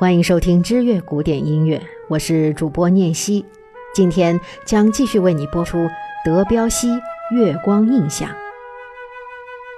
欢迎收听知乐古典音乐，我是主播念希。今天将继续为你播出德彪西《月光印象》。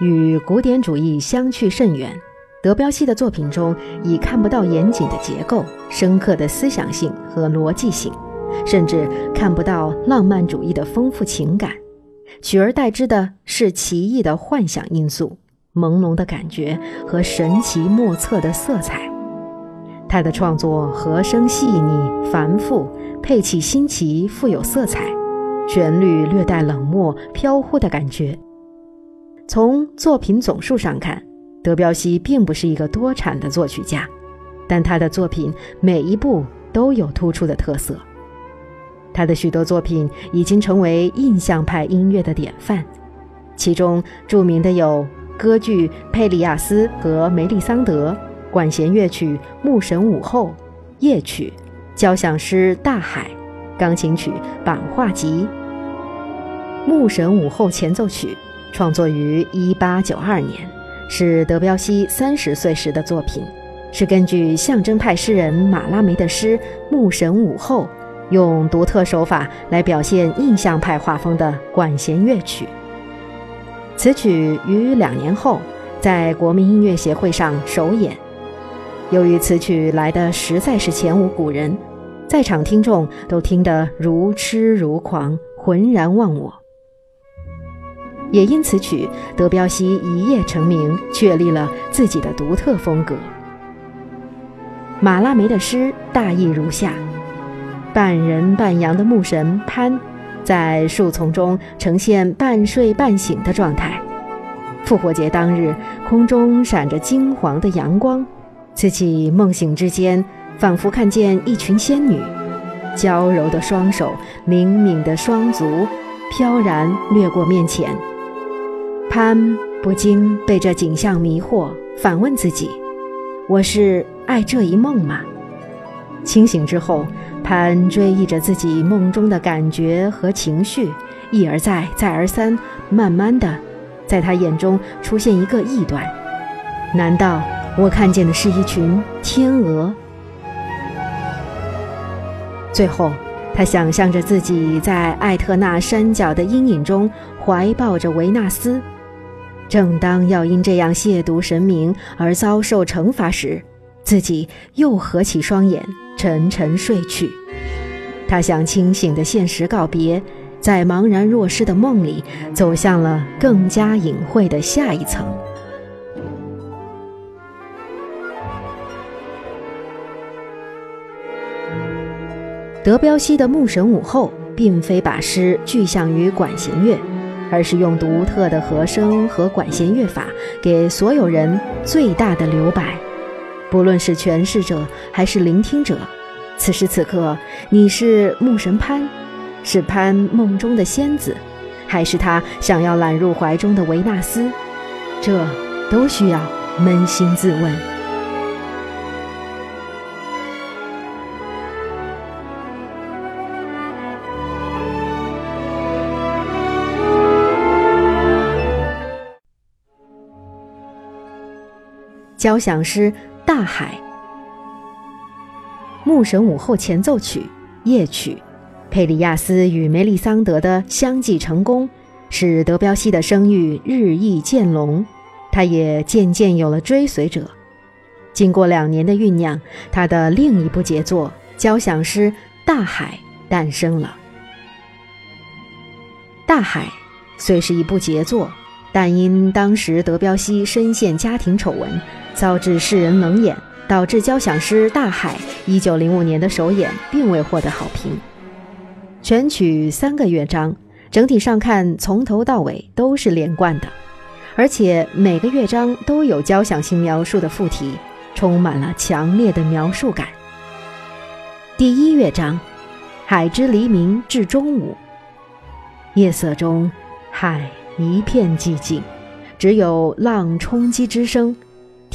与古典主义相去甚远，德彪西的作品中已看不到严谨的结构、深刻的思想性和逻辑性，甚至看不到浪漫主义的丰富情感，取而代之的是奇异的幻想因素、朦胧的感觉和神奇莫测的色彩。他的创作和声细腻繁复，配器新奇富有色彩，旋律略带冷漠飘忽的感觉。从作品总数上看，德彪西并不是一个多产的作曲家，但他的作品每一部都有突出的特色。他的许多作品已经成为印象派音乐的典范，其中著名的有歌剧《佩利亚斯》和《梅丽桑德》。管弦乐曲《牧神午后》，夜曲，交响诗《大海》，钢琴曲《版画集》。《牧神午后》前奏曲创作于1892年，是德彪西三十岁时的作品，是根据象征派诗人马拉梅的诗《牧神午后》，用独特手法来表现印象派画风的管弦乐曲。此曲于两年后在国民音乐协会上首演。由于此曲来的实在是前无古人，在场听众都听得如痴如狂，浑然忘我。也因此曲，德彪西一夜成名，确立了自己的独特风格。马拉梅的诗大意如下：半人半羊的牧神潘，在树丛中呈现半睡半醒的状态。复活节当日，空中闪着金黄的阳光。自己梦醒之间，仿佛看见一群仙女，娇柔的双手，灵敏的双足，飘然掠过面前。潘不禁被这景象迷惑，反问自己：“我是爱这一梦吗？”清醒之后，潘追忆着自己梦中的感觉和情绪，一而再，再而三，慢慢的，在他眼中出现一个臆断：难道？我看见的是一群天鹅。最后，他想象着自己在艾特纳山脚的阴影中怀抱着维纳斯。正当要因这样亵渎神明而遭受惩罚时，自己又合起双眼，沉沉睡去。他向清醒的现实告别，在茫然若失的梦里，走向了更加隐晦的下一层。德彪西的《牧神午后》并非把诗具象于管弦乐，而是用独特的和声和管弦乐法给所有人最大的留白。不论是诠释者还是聆听者，此时此刻，你是牧神潘，是潘梦中的仙子，还是他想要揽入怀中的维纳斯？这都需要扪心自问。交响诗《大海》，牧神午后前奏曲，夜曲，佩里亚斯与梅丽桑德的相继成功，使德彪西的声誉日益渐隆，他也渐渐有了追随者。经过两年的酝酿，他的另一部杰作交响诗《大海》诞生了。《大海》虽是一部杰作，但因当时德彪西深陷家庭丑闻。遭致世人冷眼，导致交响诗《大海》一九零五年的首演并未获得好评。全曲三个乐章，整体上看从头到尾都是连贯的，而且每个乐章都有交响性描述的附题，充满了强烈的描述感。第一乐章，海之黎明至中午，夜色中，海一片寂静，只有浪冲击之声。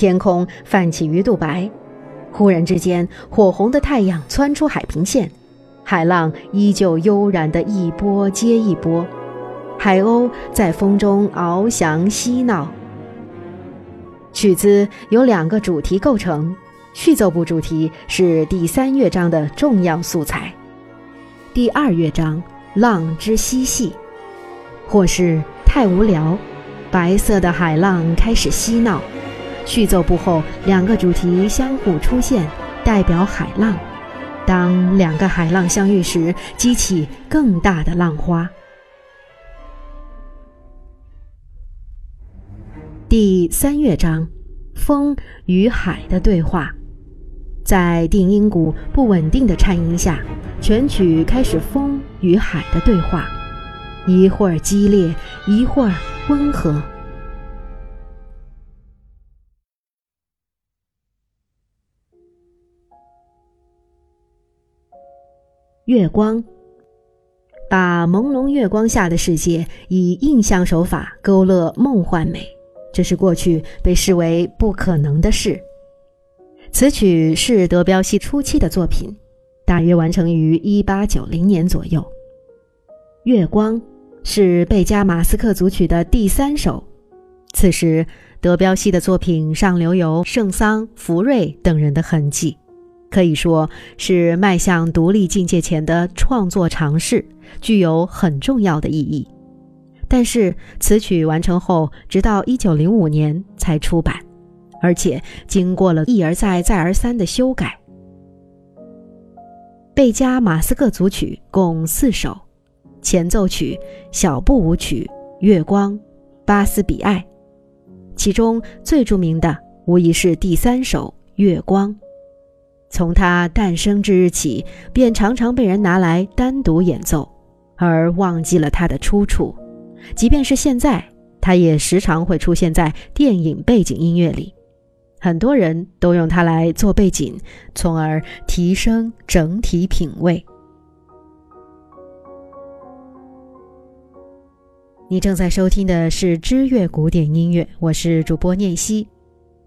天空泛起鱼肚白，忽然之间，火红的太阳窜出海平线，海浪依旧悠然的一波接一波，海鸥在风中翱翔嬉闹。曲子由两个主题构成，序奏部主题是第三乐章的重要素材。第二乐章《浪之嬉戏》，或是太无聊，白色的海浪开始嬉闹。序奏部后，两个主题相互出现，代表海浪。当两个海浪相遇时，激起更大的浪花。第三乐章，风与海的对话，在定音鼓不稳定的颤音下，全曲开始风与海的对话，一会儿激烈，一会儿温和。月光，把朦胧月光下的世界以印象手法勾勒梦幻美，这是过去被视为不可能的事。此曲是德彪西初期的作品，大约完成于一八九零年左右。月光是贝加马斯克组曲的第三首，此时德彪西的作品上留有圣桑、福瑞等人的痕迹。可以说是迈向独立境界前的创作尝试，具有很重要的意义。但是此曲完成后，直到一九零五年才出版，而且经过了一而再、再而三的修改。贝加马斯克组曲共四首，前奏曲、小步舞曲、月光、巴斯比艾，其中最著名的无疑是第三首《月光》。从它诞生之日起，便常常被人拿来单独演奏，而忘记了它的出处。即便是现在，它也时常会出现在电影背景音乐里，很多人都用它来做背景，从而提升整体品味。你正在收听的是知乐古典音乐，我是主播念希。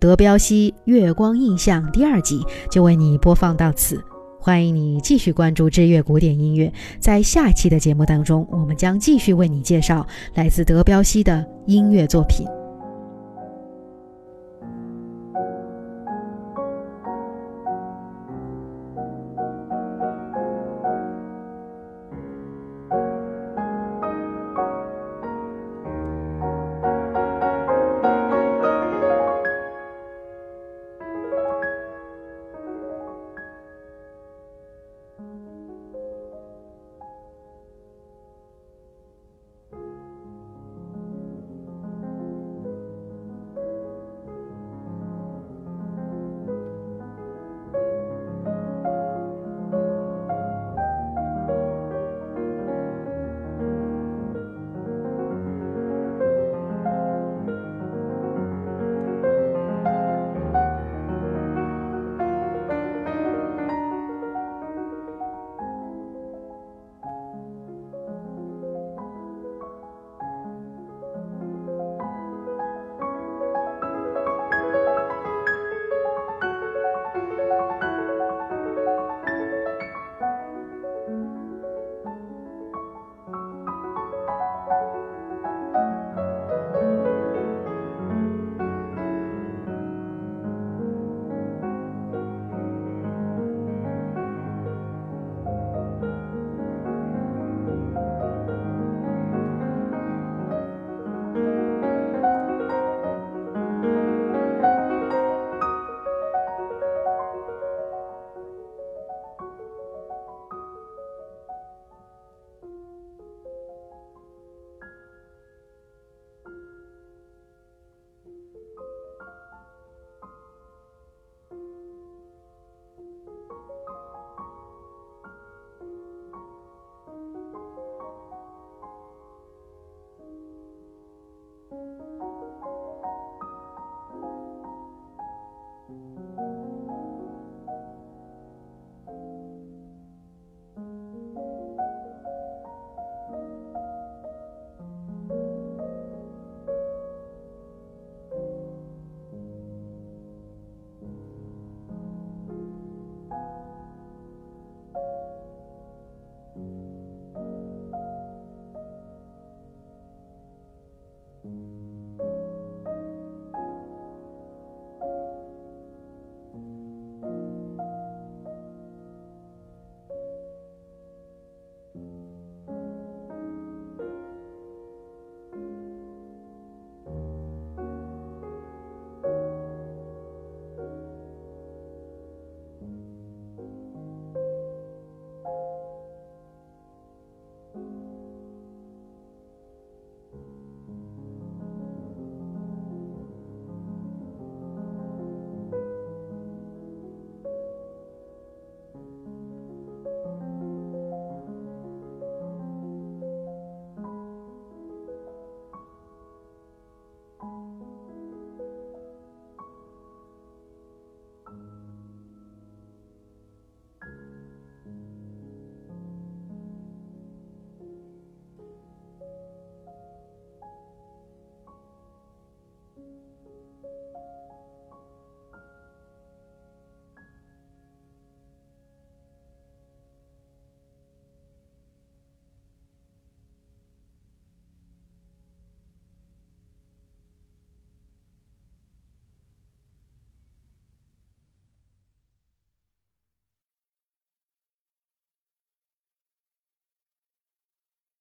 德彪西《月光印象》第二集就为你播放到此，欢迎你继续关注知乐古典音乐。在下期的节目当中，我们将继续为你介绍来自德彪西的音乐作品。